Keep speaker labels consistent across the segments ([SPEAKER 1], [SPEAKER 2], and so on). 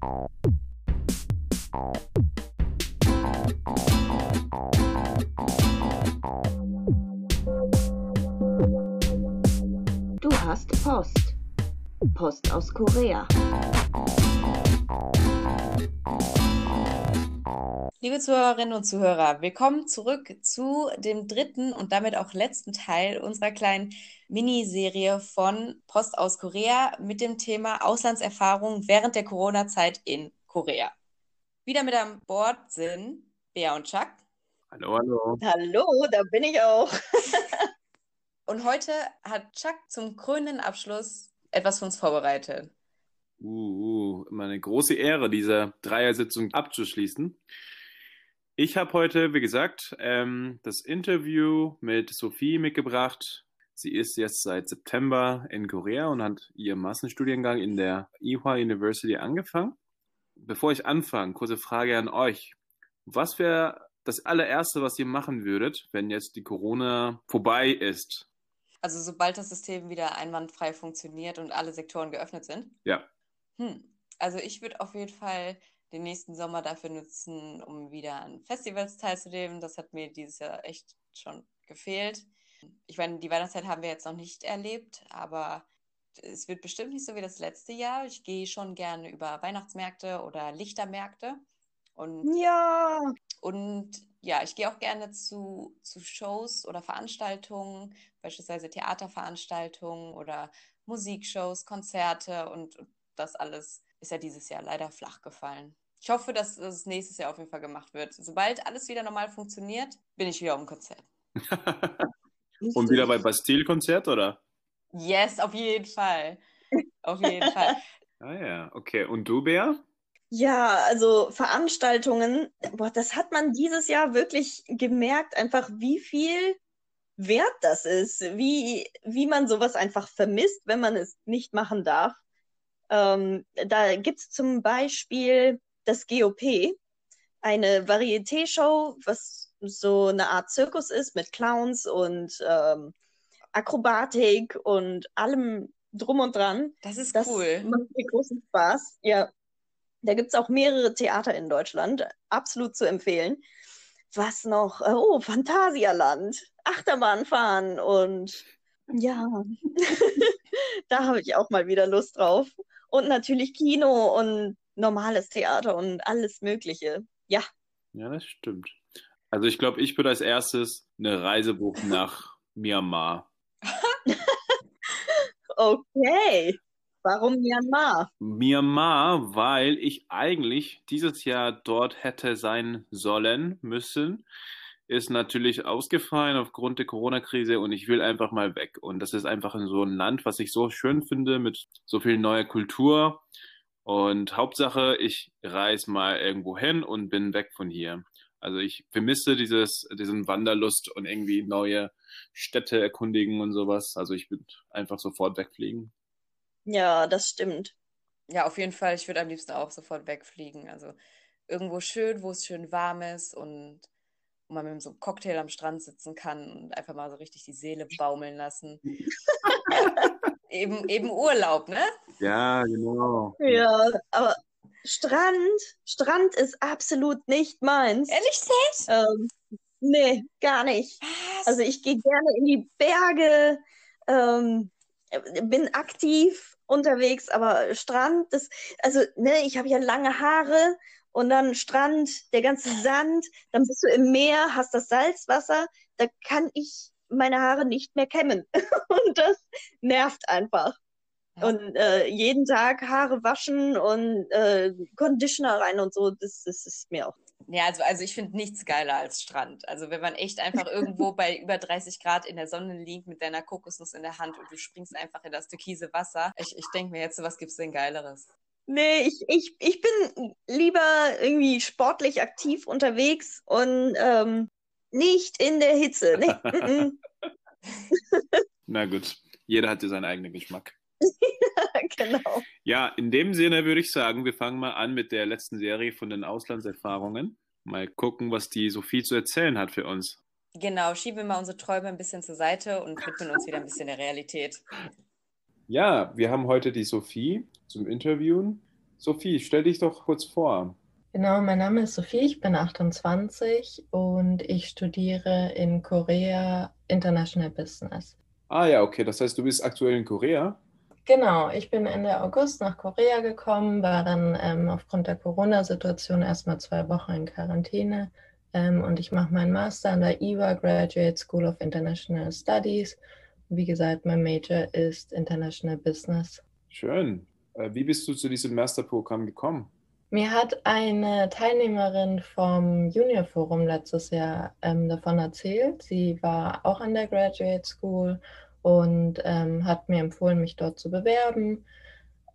[SPEAKER 1] Du hast Post. Post aus Korea.
[SPEAKER 2] Liebe Zuhörerinnen und Zuhörer, willkommen zurück zu dem dritten und damit auch letzten Teil unserer kleinen Miniserie von Post aus Korea mit dem Thema Auslandserfahrung während der Corona-Zeit in Korea. Wieder mit an Bord sind Bea und Chuck.
[SPEAKER 3] Hallo, hallo.
[SPEAKER 4] Hallo, da bin ich auch.
[SPEAKER 2] Und heute hat Chuck zum krönenden Abschluss etwas für uns vorbereitet.
[SPEAKER 3] Uh, uh, immer eine große Ehre, diese Dreiersitzung abzuschließen. Ich habe heute, wie gesagt, ähm, das Interview mit Sophie mitgebracht. Sie ist jetzt seit September in Korea und hat ihren Massenstudiengang in der Ewha University angefangen. Bevor ich anfange, kurze Frage an euch. Was wäre das allererste, was ihr machen würdet, wenn jetzt die Corona vorbei ist?
[SPEAKER 2] Also sobald das System wieder einwandfrei funktioniert und alle Sektoren geöffnet sind?
[SPEAKER 3] Ja.
[SPEAKER 2] Hm. Also ich würde auf jeden Fall den nächsten Sommer dafür nutzen, um wieder an Festivals teilzunehmen. Das hat mir dieses Jahr echt schon gefehlt. Ich meine, die Weihnachtszeit haben wir jetzt noch nicht erlebt, aber es wird bestimmt nicht so wie das letzte Jahr. Ich gehe schon gerne über Weihnachtsmärkte oder Lichtermärkte. Und
[SPEAKER 4] Ja,
[SPEAKER 2] und ja, ich gehe auch gerne zu, zu Shows oder Veranstaltungen, beispielsweise Theaterveranstaltungen oder Musikshows, Konzerte und, und das alles ist ja dieses Jahr leider flach gefallen. Ich hoffe, dass es nächstes Jahr auf jeden Fall gemacht wird. Sobald alles wieder normal funktioniert, bin ich wieder auf dem Konzert.
[SPEAKER 3] und wieder bei Bastille-Konzert, oder?
[SPEAKER 2] Yes, auf jeden Fall. Auf jeden Fall.
[SPEAKER 3] Ah ja, okay. Und du, Bea?
[SPEAKER 4] ja, also Veranstaltungen, boah, das hat man dieses Jahr wirklich gemerkt, einfach wie viel wert das ist, wie, wie man sowas einfach vermisst, wenn man es nicht machen darf. Ähm, da gibt's zum Beispiel das GOP, eine Varieté-Show, was so eine Art Zirkus ist mit Clowns und ähm, Akrobatik und allem drum und dran.
[SPEAKER 2] Das ist
[SPEAKER 4] Das
[SPEAKER 2] cool.
[SPEAKER 4] macht mir großen Spaß. Ja. Da gibt's auch mehrere Theater in Deutschland. Absolut zu empfehlen. Was noch? Oh, Phantasialand. Achterbahn fahren und ja, da habe ich auch mal wieder Lust drauf. Und natürlich Kino und normales Theater und alles Mögliche. Ja,
[SPEAKER 3] Ja, das stimmt. Also ich glaube, ich würde als erstes eine Reise buchen nach Myanmar.
[SPEAKER 4] okay. Warum Myanmar?
[SPEAKER 3] Myanmar, weil ich eigentlich dieses Jahr dort hätte sein sollen müssen, ist natürlich ausgefallen aufgrund der Corona-Krise und ich will einfach mal weg. Und das ist einfach in so ein Land, was ich so schön finde, mit so viel neuer Kultur. Und Hauptsache, ich reise mal irgendwo hin und bin weg von hier. Also ich vermisse dieses, diesen Wanderlust und irgendwie neue Städte erkundigen und sowas. Also ich würde einfach sofort wegfliegen.
[SPEAKER 4] Ja, das stimmt.
[SPEAKER 2] Ja, auf jeden Fall. Ich würde am liebsten auch sofort wegfliegen. Also irgendwo schön, wo es schön warm ist und wo man mit so einem Cocktail am Strand sitzen kann und einfach mal so richtig die Seele baumeln lassen. eben, eben Urlaub, ne?
[SPEAKER 3] Ja, genau.
[SPEAKER 4] Ja, aber Strand, Strand ist absolut nicht meins.
[SPEAKER 2] Ehrlich nicht?
[SPEAKER 4] Ähm, nee, gar nicht.
[SPEAKER 2] Was?
[SPEAKER 4] Also ich gehe gerne in die Berge, ähm, bin aktiv unterwegs, aber Strand, das, also ne, ich habe ja lange Haare und dann Strand, der ganze Sand, dann bist du im Meer, hast das Salzwasser, da kann ich meine Haare nicht mehr kämmen und das nervt einfach.
[SPEAKER 2] Ja.
[SPEAKER 4] Und äh, jeden Tag Haare waschen und äh, Conditioner rein und so, das, das ist mir auch.
[SPEAKER 2] Ja, also, also ich finde nichts geiler als Strand. Also wenn man echt einfach irgendwo bei über 30 Grad in der Sonne liegt mit deiner Kokosnuss in der Hand und du springst einfach in das türkise Wasser. Ich, ich denke mir jetzt, was gibt's denn Geileres?
[SPEAKER 4] Nee, ich, ich, ich bin lieber irgendwie sportlich aktiv unterwegs und ähm, nicht in der Hitze. Nee, mm,
[SPEAKER 3] Na gut, jeder hat ja seinen eigenen Geschmack.
[SPEAKER 4] genau.
[SPEAKER 3] Ja, in dem Sinne würde ich sagen, wir fangen mal an mit der letzten Serie von den Auslandserfahrungen. Mal gucken, was die Sophie zu erzählen hat für uns.
[SPEAKER 2] Genau, schieben wir mal unsere Träume ein bisschen zur Seite und widmen uns wieder ein bisschen der Realität.
[SPEAKER 3] Ja, wir haben heute die Sophie zum Interviewen. Sophie, stell dich doch kurz vor.
[SPEAKER 5] Genau, mein Name ist Sophie, ich bin 28 und ich studiere in Korea International Business.
[SPEAKER 3] Ah ja, okay, das heißt, du bist aktuell in Korea?
[SPEAKER 5] Genau, ich bin Ende August nach Korea gekommen, war dann ähm, aufgrund der Corona-Situation erstmal zwei Wochen in Quarantäne ähm, und ich mache meinen Master an der IWA Graduate School of International Studies. Wie gesagt, mein Major ist International Business.
[SPEAKER 3] Schön. Äh, wie bist du zu diesem Masterprogramm gekommen?
[SPEAKER 5] Mir hat eine Teilnehmerin vom Junior Forum letztes Jahr ähm, davon erzählt. Sie war auch an der Graduate School und ähm, hat mir empfohlen, mich dort zu bewerben.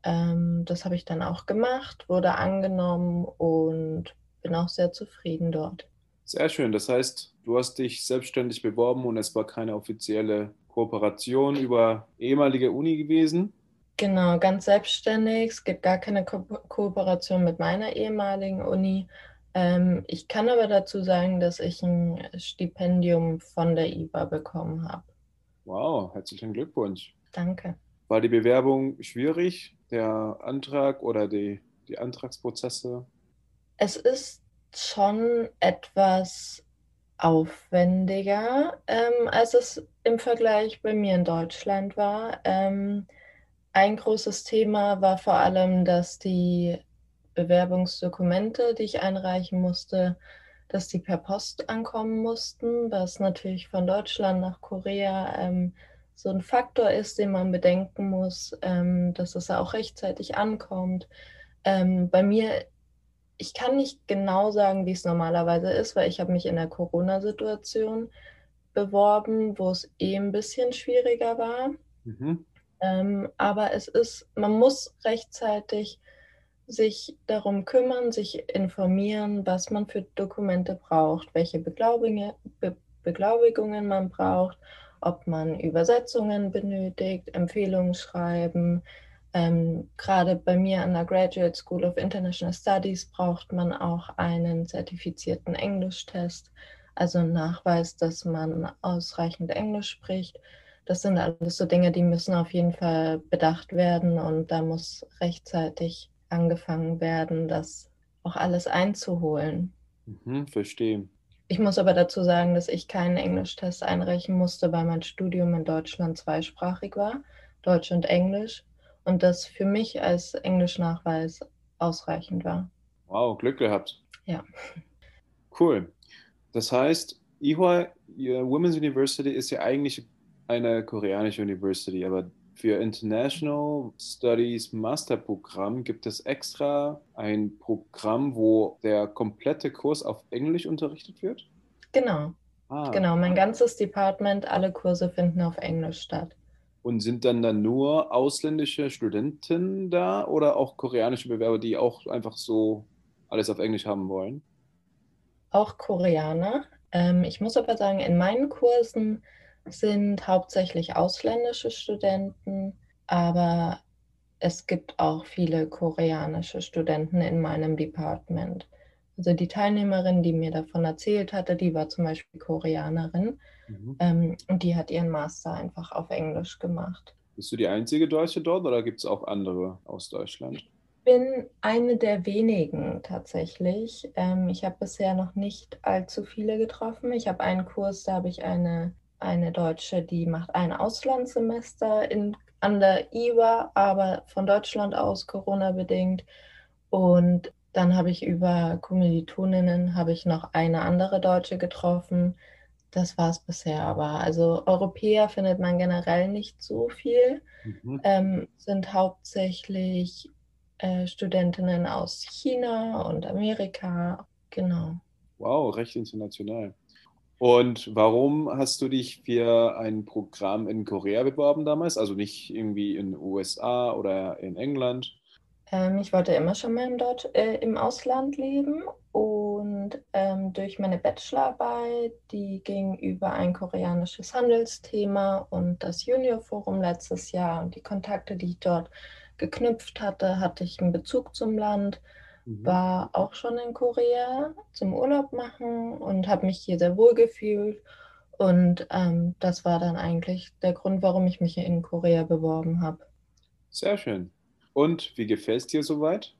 [SPEAKER 5] Ähm, das habe ich dann auch gemacht, wurde angenommen und bin auch sehr zufrieden dort.
[SPEAKER 3] Sehr schön. Das heißt, du hast dich selbstständig beworben und es war keine offizielle Kooperation über ehemalige Uni gewesen.
[SPEAKER 5] Genau, ganz selbstständig. Es gibt gar keine Ko Kooperation mit meiner ehemaligen Uni. Ähm, ich kann aber dazu sagen, dass ich ein Stipendium von der IBA bekommen habe.
[SPEAKER 3] Wow, herzlichen Glückwunsch.
[SPEAKER 5] Danke.
[SPEAKER 3] War die Bewerbung schwierig, der Antrag oder die, die Antragsprozesse?
[SPEAKER 5] Es ist schon etwas aufwendiger, ähm, als es im Vergleich bei mir in Deutschland war. Ähm, ein großes Thema war vor allem, dass die Bewerbungsdokumente, die ich einreichen musste, dass die per Post ankommen mussten, was natürlich von Deutschland nach Korea ähm, so ein Faktor ist, den man bedenken muss, ähm, dass es auch rechtzeitig ankommt. Ähm, bei mir, ich kann nicht genau sagen, wie es normalerweise ist, weil ich habe mich in der Corona-Situation beworben, wo es eh ein bisschen schwieriger war. Mhm. Ähm, aber es ist, man muss rechtzeitig sich darum kümmern, sich informieren, was man für Dokumente braucht, welche Beglaubigungen, Be Beglaubigungen man braucht, ob man Übersetzungen benötigt, Empfehlungen schreiben. Ähm, Gerade bei mir an der Graduate School of International Studies braucht man auch einen zertifizierten Englischtest, also einen Nachweis, dass man ausreichend Englisch spricht. Das sind alles so Dinge, die müssen auf jeden Fall bedacht werden und da muss rechtzeitig angefangen werden, das auch alles einzuholen.
[SPEAKER 3] Mhm, verstehe.
[SPEAKER 5] Ich muss aber dazu sagen, dass ich keinen Englischtest einreichen musste, weil mein Studium in Deutschland zweisprachig war, Deutsch und Englisch, und das für mich als Englischnachweis ausreichend war.
[SPEAKER 3] Wow, Glück gehabt.
[SPEAKER 5] Ja.
[SPEAKER 3] Cool. Das heißt, Ihua Women's University ist ja eigentlich eine koreanische University, aber für International Studies Masterprogramm gibt es extra ein Programm, wo der komplette Kurs auf Englisch unterrichtet wird?
[SPEAKER 5] Genau. Ah. Genau, mein ganzes Department, alle Kurse finden auf Englisch statt.
[SPEAKER 3] Und sind dann dann nur ausländische Studenten da oder auch koreanische Bewerber, die auch einfach so alles auf Englisch haben wollen?
[SPEAKER 5] Auch Koreaner. Ähm, ich muss aber sagen, in meinen Kursen sind hauptsächlich ausländische Studenten, aber es gibt auch viele koreanische Studenten in meinem Department. Also die Teilnehmerin, die mir davon erzählt hatte, die war zum Beispiel Koreanerin mhm. ähm, und die hat ihren Master einfach auf Englisch gemacht.
[SPEAKER 3] Bist du die einzige Deutsche dort oder gibt es auch andere aus Deutschland?
[SPEAKER 5] Ich bin eine der wenigen tatsächlich. Ähm, ich habe bisher noch nicht allzu viele getroffen. Ich habe einen Kurs, da habe ich eine eine Deutsche, die macht ein Auslandssemester in, an der IWA, aber von Deutschland aus Corona-bedingt. Und dann habe ich über Kommilitoninnen habe ich noch eine andere Deutsche getroffen. Das war es bisher aber. Also Europäer findet man generell nicht so viel. Mhm. Ähm, sind hauptsächlich äh, Studentinnen aus China und Amerika. Genau.
[SPEAKER 3] Wow, recht international. Und warum hast du dich für ein Programm in Korea beworben damals? Also nicht irgendwie in den USA oder in England?
[SPEAKER 5] Ähm, ich wollte immer schon mal im, Deutsch, äh, im Ausland leben und ähm, durch meine Bachelorarbeit, die ging über ein koreanisches Handelsthema und das Junior Forum letztes Jahr und die Kontakte, die ich dort geknüpft hatte, hatte ich einen Bezug zum Land Mhm. War auch schon in Korea zum Urlaub machen und habe mich hier sehr wohl gefühlt. Und ähm, das war dann eigentlich der Grund, warum ich mich in Korea beworben habe.
[SPEAKER 3] Sehr schön. Und wie gefällt es dir soweit?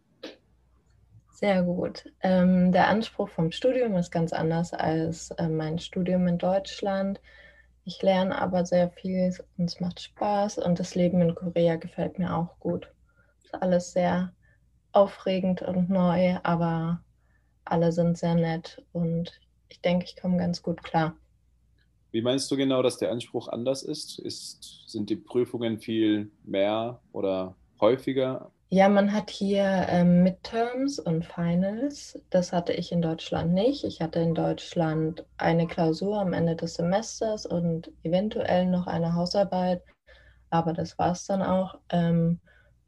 [SPEAKER 5] Sehr gut. Ähm, der Anspruch vom Studium ist ganz anders als äh, mein Studium in Deutschland. Ich lerne aber sehr viel und es macht Spaß und das Leben in Korea gefällt mir auch gut. Ist alles sehr aufregend und neu, aber alle sind sehr nett und ich denke, ich komme ganz gut klar.
[SPEAKER 3] Wie meinst du genau, dass der Anspruch anders ist? ist sind die Prüfungen viel mehr oder häufiger?
[SPEAKER 5] Ja, man hat hier ähm, Midterms und Finals. Das hatte ich in Deutschland nicht. Ich hatte in Deutschland eine Klausur am Ende des Semesters und eventuell noch eine Hausarbeit, aber das war es dann auch. Ähm,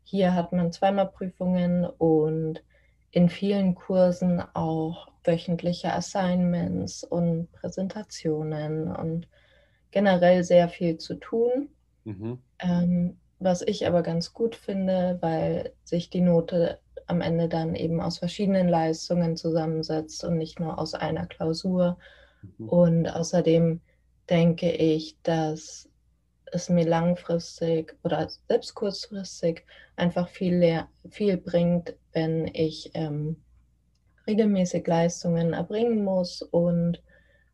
[SPEAKER 5] hier hat man zweimal Prüfungen und in vielen Kursen auch wöchentliche Assignments und Präsentationen und generell sehr viel zu tun. Mhm. Ähm, was ich aber ganz gut finde, weil sich die Note am Ende dann eben aus verschiedenen Leistungen zusammensetzt und nicht nur aus einer Klausur. Mhm. Und außerdem denke ich, dass es mir langfristig oder selbst kurzfristig einfach viel, viel bringt, wenn ich ähm, regelmäßig Leistungen erbringen muss und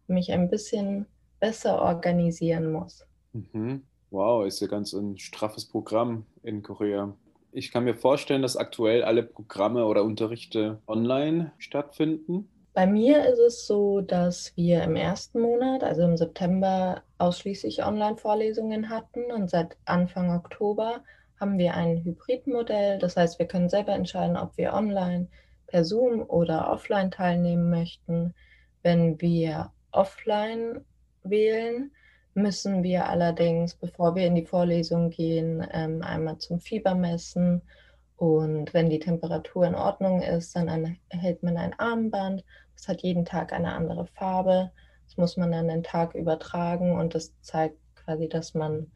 [SPEAKER 5] mich ein bisschen besser organisieren muss.
[SPEAKER 3] Mhm. Wow, ist ja ganz ein straffes Programm in Korea. Ich kann mir vorstellen, dass aktuell alle Programme oder Unterrichte online stattfinden.
[SPEAKER 5] Bei mir ist es so, dass wir im ersten Monat, also im September, ausschließlich Online-Vorlesungen hatten und seit Anfang Oktober haben wir ein Hybridmodell. Das heißt, wir können selber entscheiden, ob wir online per Zoom oder offline teilnehmen möchten. Wenn wir offline wählen, müssen wir allerdings, bevor wir in die Vorlesung gehen, ähm, einmal zum Fieber messen. Und wenn die Temperatur in Ordnung ist, dann erhält man ein Armband. Das hat jeden Tag eine andere Farbe. Das muss man dann den Tag übertragen und das zeigt quasi, dass man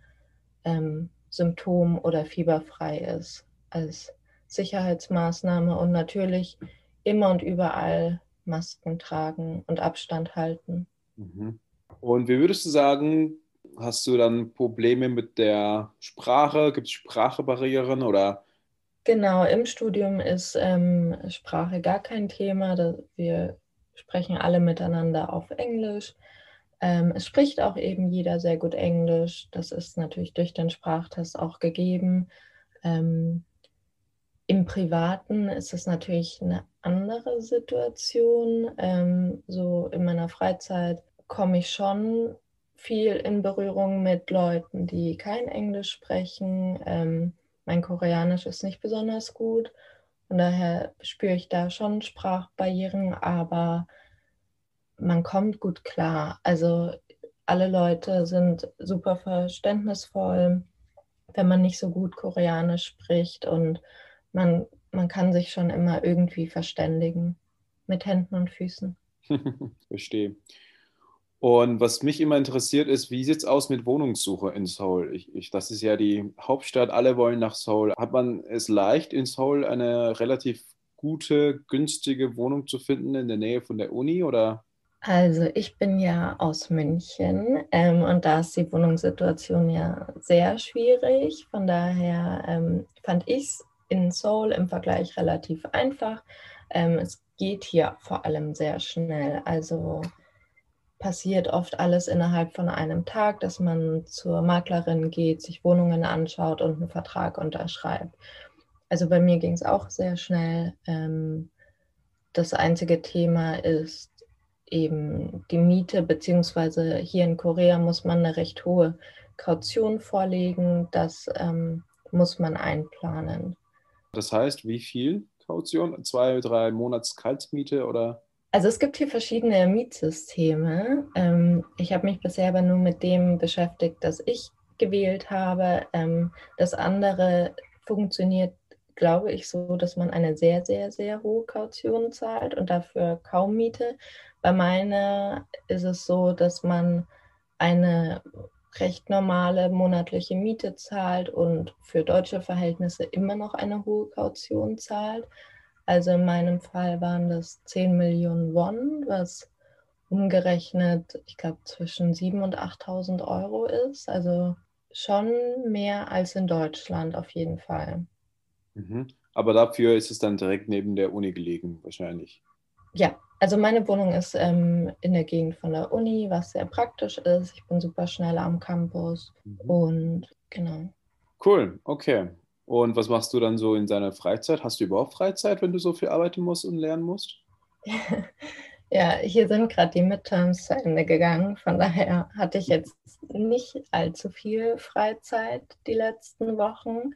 [SPEAKER 5] ähm, symptom- oder fieberfrei ist als Sicherheitsmaßnahme und natürlich immer und überall Masken tragen und Abstand halten.
[SPEAKER 3] Mhm. Und wie würdest du sagen, hast du dann Probleme mit der Sprache? Gibt es Sprachbarrieren oder?
[SPEAKER 5] Genau, im Studium ist ähm, Sprache gar kein Thema. Wir sprechen alle miteinander auf Englisch. Ähm, es spricht auch eben jeder sehr gut Englisch. Das ist natürlich durch den Sprachtest auch gegeben. Ähm, im Privaten ist es natürlich eine andere Situation. Ähm, so in meiner Freizeit komme ich schon viel in Berührung mit Leuten, die kein Englisch sprechen. Ähm, mein Koreanisch ist nicht besonders gut. Von daher spüre ich da schon Sprachbarrieren, aber man kommt gut klar. Also alle Leute sind super verständnisvoll, wenn man nicht so gut Koreanisch spricht und man, man kann sich schon immer irgendwie verständigen mit Händen und Füßen.
[SPEAKER 3] Verstehe. Und was mich immer interessiert ist, wie sieht es aus mit Wohnungssuche in Seoul? Ich, ich, das ist ja die Hauptstadt, alle wollen nach Seoul. Hat man es leicht, in Seoul eine relativ gute, günstige Wohnung zu finden in der Nähe von der Uni oder?
[SPEAKER 5] Also ich bin ja aus München ähm, und da ist die Wohnungssituation ja sehr schwierig. Von daher ähm, fand ich es in Seoul im Vergleich relativ einfach. Ähm, es geht hier vor allem sehr schnell. Also passiert oft alles innerhalb von einem Tag, dass man zur Maklerin geht, sich Wohnungen anschaut und einen Vertrag unterschreibt. Also bei mir ging es auch sehr schnell. Ähm, das einzige Thema ist eben die Miete, beziehungsweise hier in Korea muss man eine recht hohe Kaution vorlegen. Das ähm, muss man einplanen.
[SPEAKER 3] Das heißt, wie viel Kaution? Zwei, drei Monats Kaltmiete oder?
[SPEAKER 5] Also es gibt hier verschiedene Mietsysteme. Ähm, ich habe mich bisher aber nur mit dem beschäftigt, das ich gewählt habe. Ähm, das andere funktioniert, glaube ich, so, dass man eine sehr, sehr, sehr hohe Kaution zahlt und dafür kaum Miete. Bei meiner ist es so, dass man eine recht normale monatliche Miete zahlt und für deutsche Verhältnisse immer noch eine hohe Kaution zahlt. Also in meinem Fall waren das 10 Millionen Won, was umgerechnet, ich glaube, zwischen 7.000 und 8.000 Euro ist. Also schon mehr als in Deutschland auf jeden Fall.
[SPEAKER 3] Mhm. aber dafür ist es dann direkt neben der Uni gelegen, wahrscheinlich.
[SPEAKER 5] Ja, also meine Wohnung ist ähm, in der Gegend von der Uni, was sehr praktisch ist. Ich bin super schnell am Campus mhm. und genau.
[SPEAKER 3] Cool, okay. Und was machst du dann so in deiner Freizeit? Hast du überhaupt Freizeit, wenn du so viel arbeiten musst und lernen musst?
[SPEAKER 5] ja, hier sind gerade die Midterms zu Ende gegangen. Von daher hatte ich jetzt nicht allzu viel Freizeit die letzten Wochen.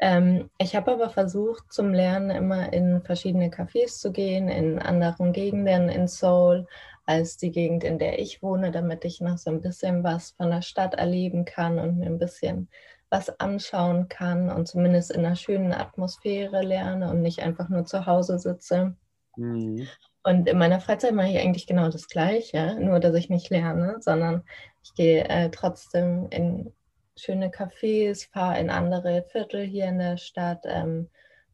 [SPEAKER 5] Ähm, ich habe aber versucht, zum Lernen immer in verschiedene Cafés zu gehen, in anderen Gegenden in Seoul als die Gegend, in der ich wohne, damit ich noch so ein bisschen was von der Stadt erleben kann und mir ein bisschen was anschauen kann und zumindest in einer schönen Atmosphäre lerne und nicht einfach nur zu Hause sitze. Mhm. Und in meiner Freizeit mache ich eigentlich genau das Gleiche, nur dass ich nicht lerne, sondern ich gehe äh, trotzdem in schöne Cafés, fahre in andere Viertel hier in der Stadt, ähm,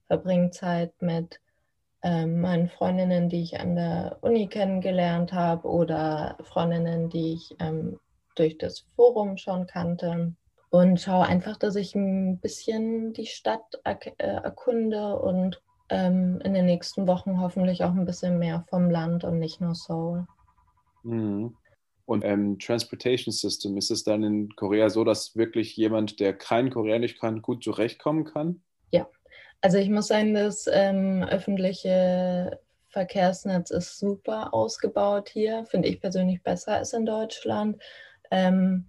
[SPEAKER 5] verbringe Zeit mit ähm, meinen Freundinnen, die ich an der Uni kennengelernt habe oder Freundinnen, die ich ähm, durch das Forum schon kannte und schaue einfach, dass ich ein bisschen die Stadt äh, erkunde und ähm, in den nächsten Wochen hoffentlich auch ein bisschen mehr vom Land und nicht nur Seoul.
[SPEAKER 3] Mhm. Und ähm, Transportation System, ist es dann in Korea so, dass wirklich jemand, der kein Koreanisch kann, gut zurechtkommen kann?
[SPEAKER 5] Ja, also ich muss sagen, das ähm, öffentliche Verkehrsnetz ist super ausgebaut hier, finde ich persönlich besser als in Deutschland. Ähm,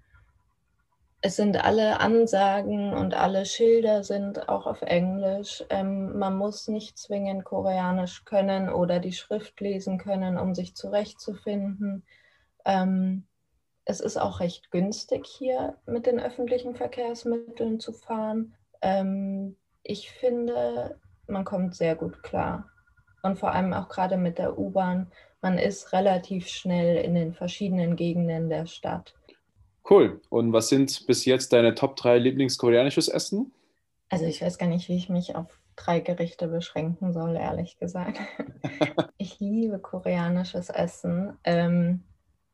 [SPEAKER 5] es sind alle Ansagen und alle Schilder sind auch auf Englisch. Ähm, man muss nicht zwingend Koreanisch können oder die Schrift lesen können, um sich zurechtzufinden. Ähm, es ist auch recht günstig hier mit den öffentlichen Verkehrsmitteln zu fahren. Ähm, ich finde, man kommt sehr gut klar. Und vor allem auch gerade mit der U-Bahn. Man ist relativ schnell in den verschiedenen Gegenden der Stadt.
[SPEAKER 3] Cool. Und was sind bis jetzt deine Top 3 Lieblingskoreanisches Essen?
[SPEAKER 5] Also ich weiß gar nicht, wie ich mich auf drei Gerichte beschränken soll, ehrlich gesagt. ich liebe koreanisches Essen. Ähm,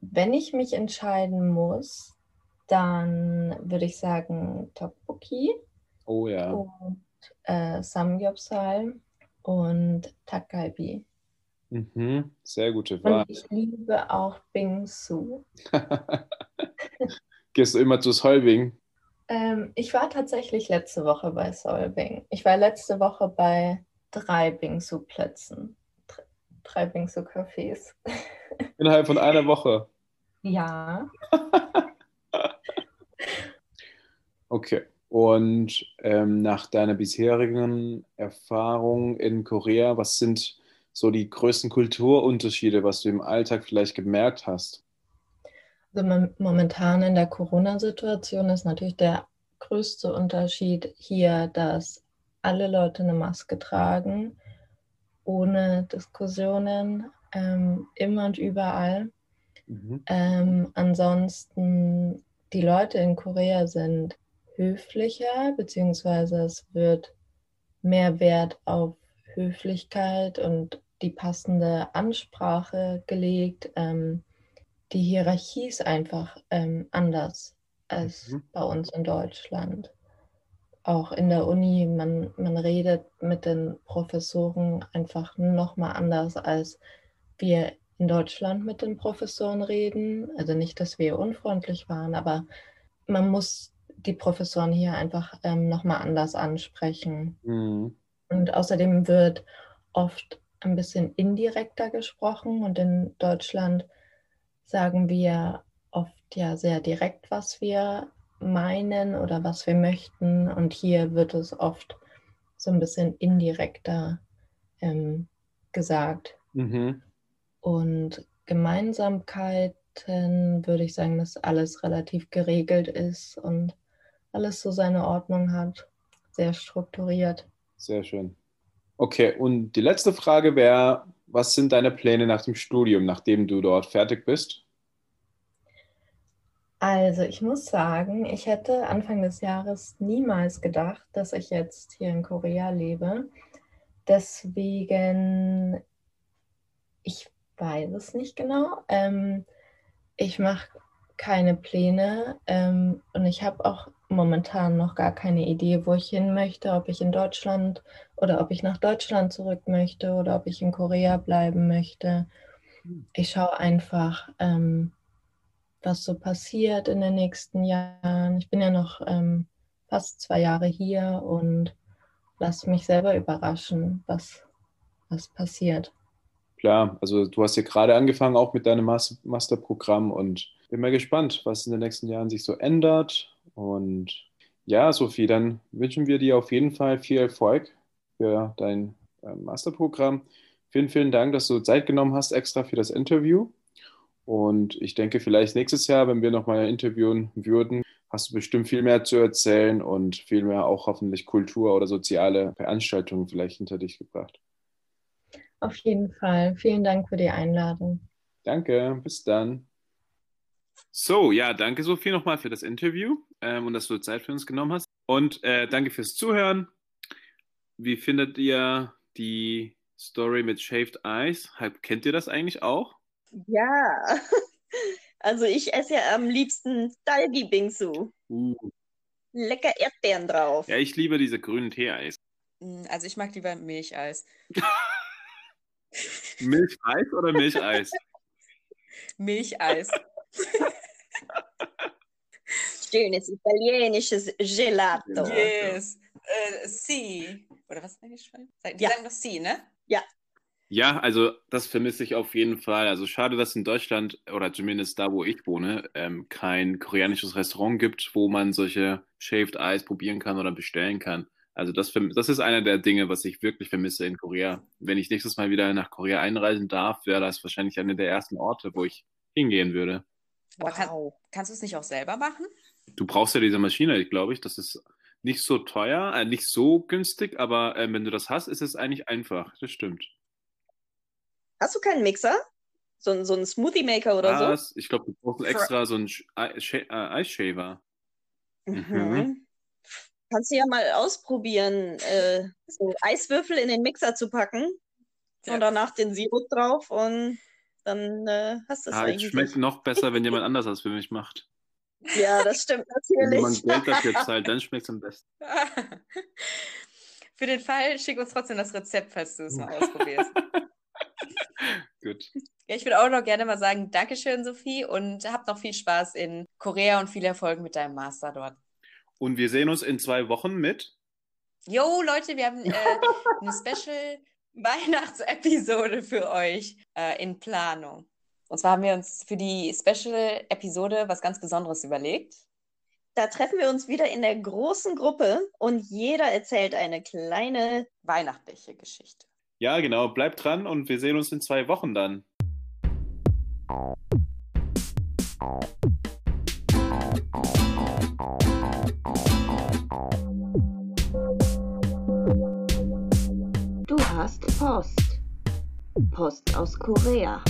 [SPEAKER 5] wenn ich mich entscheiden muss, dann würde ich sagen Tteokbokki.
[SPEAKER 3] Oh ja.
[SPEAKER 5] Und äh, Samgyeopsal und Takgalbi.
[SPEAKER 3] Mhm, sehr gute Wahl.
[SPEAKER 5] Und ich liebe auch Bingsu.
[SPEAKER 3] Gehst du immer zu Solving?
[SPEAKER 5] Ähm, ich war tatsächlich letzte Woche bei Solving. Ich war letzte Woche bei drei Bingsu-Plätzen. Drei Bingsu-Cafés.
[SPEAKER 3] Innerhalb von einer Woche?
[SPEAKER 5] Ja.
[SPEAKER 3] okay. Und ähm, nach deiner bisherigen Erfahrung in Korea, was sind so die größten Kulturunterschiede, was du im Alltag vielleicht gemerkt hast?
[SPEAKER 5] Also momentan in der Corona-Situation ist natürlich der größte Unterschied hier, dass alle Leute eine Maske tragen, ohne Diskussionen, ähm, immer und überall. Mhm. Ähm, ansonsten, die Leute in Korea sind höflicher, beziehungsweise es wird mehr Wert auf Höflichkeit und die passende Ansprache gelegt. Ähm, die Hierarchie ist einfach ähm, anders als mhm. bei uns in Deutschland. Auch in der Uni, man, man redet mit den Professoren einfach nochmal anders, als wir in Deutschland mit den Professoren reden. Also nicht, dass wir unfreundlich waren, aber man muss die Professoren hier einfach ähm, nochmal anders ansprechen. Mhm. Und außerdem wird oft ein bisschen indirekter gesprochen und in Deutschland sagen wir oft ja sehr direkt, was wir meinen oder was wir möchten. Und hier wird es oft so ein bisschen indirekter ähm, gesagt. Mhm. Und Gemeinsamkeiten würde ich sagen, dass alles relativ geregelt ist und alles so seine Ordnung hat, sehr strukturiert.
[SPEAKER 3] Sehr schön. Okay, und die letzte Frage wäre, was sind deine Pläne nach dem Studium, nachdem du dort fertig bist?
[SPEAKER 5] Also ich muss sagen, ich hätte Anfang des Jahres niemals gedacht, dass ich jetzt hier in Korea lebe. Deswegen, ich weiß es nicht genau. Ähm, ich mache keine Pläne ähm, und ich habe auch momentan noch gar keine Idee, wo ich hin möchte, ob ich in Deutschland oder ob ich nach Deutschland zurück möchte oder ob ich in Korea bleiben möchte. Ich schaue einfach, ähm, was so passiert in den nächsten Jahren. Ich bin ja noch ähm, fast zwei Jahre hier und lasse mich selber überraschen, was, was passiert.
[SPEAKER 3] Klar, also du hast ja gerade angefangen auch mit deinem Masterprogramm und bin mal gespannt, was in den nächsten Jahren sich so ändert. Und ja, Sophie, dann wünschen wir dir auf jeden Fall viel Erfolg für dein äh, Masterprogramm. Vielen, vielen Dank, dass du Zeit genommen hast extra für das Interview. Und ich denke, vielleicht nächstes Jahr, wenn wir nochmal interviewen würden, hast du bestimmt viel mehr zu erzählen und viel mehr auch hoffentlich Kultur oder soziale Veranstaltungen vielleicht hinter dich gebracht.
[SPEAKER 5] Auf jeden Fall. Vielen Dank für die Einladung.
[SPEAKER 3] Danke, bis dann. So, ja, danke Sophie nochmal für das Interview ähm, und dass du Zeit für uns genommen hast. Und äh, danke fürs Zuhören. Wie findet ihr die Story mit Shaved Ice? Kennt ihr das eigentlich auch?
[SPEAKER 4] Ja, also ich esse ja am liebsten Dalgi Bingsu. Uh. Lecker Erdbeeren drauf.
[SPEAKER 3] Ja, ich liebe diese grünen Tee-Eis.
[SPEAKER 2] Mm, also ich mag lieber Milcheis.
[SPEAKER 3] Milcheis oder Milcheis?
[SPEAKER 2] Milcheis.
[SPEAKER 4] Schönes italienisches Gelato.
[SPEAKER 2] Yes. Äh, si. Oder was eigentlich schon? Die ja. sagen doch si, ne?
[SPEAKER 4] Ja.
[SPEAKER 3] Ja, also das vermisse ich auf jeden Fall. Also schade, dass in Deutschland oder zumindest da, wo ich wohne, ähm, kein koreanisches Restaurant gibt, wo man solche Shaved Ice probieren kann oder bestellen kann. Also das, das ist einer der Dinge, was ich wirklich vermisse in Korea. Wenn ich nächstes Mal wieder nach Korea einreisen darf, wäre das wahrscheinlich einer der ersten Orte, wo ich hingehen würde.
[SPEAKER 2] Aber kann, kannst du es nicht auch selber machen?
[SPEAKER 3] Du brauchst ja diese Maschine, glaube ich. Das ist nicht so teuer, äh, nicht so günstig, aber äh, wenn du das hast, ist es eigentlich einfach. Das stimmt.
[SPEAKER 4] Hast du keinen Mixer? So, so einen Smoothie Maker oder Was?
[SPEAKER 3] so? Ich glaube, du brauchst extra so einen Eisshaver.
[SPEAKER 4] Äh, mhm. mhm. Kannst du ja mal ausprobieren, äh, so Eiswürfel in den Mixer zu packen ja. und danach den Sirup drauf und dann äh, hast du es
[SPEAKER 3] ah, eigentlich. Es schmeckt noch besser, wenn jemand anders das für mich macht.
[SPEAKER 4] Ja, das stimmt natürlich.
[SPEAKER 3] Wenn man Geld dafür zahlt, dann schmeckt es am besten.
[SPEAKER 2] Für den Fall, schick uns trotzdem das Rezept, falls du es mal ausprobierst.
[SPEAKER 3] Gut.
[SPEAKER 2] Ja, ich würde auch noch gerne mal sagen, Dankeschön, Sophie, und habt noch viel Spaß in Korea und viel Erfolg mit deinem Master dort.
[SPEAKER 3] Und wir sehen uns in zwei Wochen mit.
[SPEAKER 2] Jo, Leute, wir haben äh, eine Special Weihnachtsepisode für euch äh, in Planung. Und zwar haben wir uns für die Special-Episode was ganz Besonderes überlegt.
[SPEAKER 4] Da treffen wir uns wieder in der großen Gruppe und jeder erzählt eine kleine
[SPEAKER 2] weihnachtliche Geschichte.
[SPEAKER 3] Ja, genau. Bleibt dran und wir sehen uns in zwei Wochen dann.
[SPEAKER 1] Post. Post aus Korea.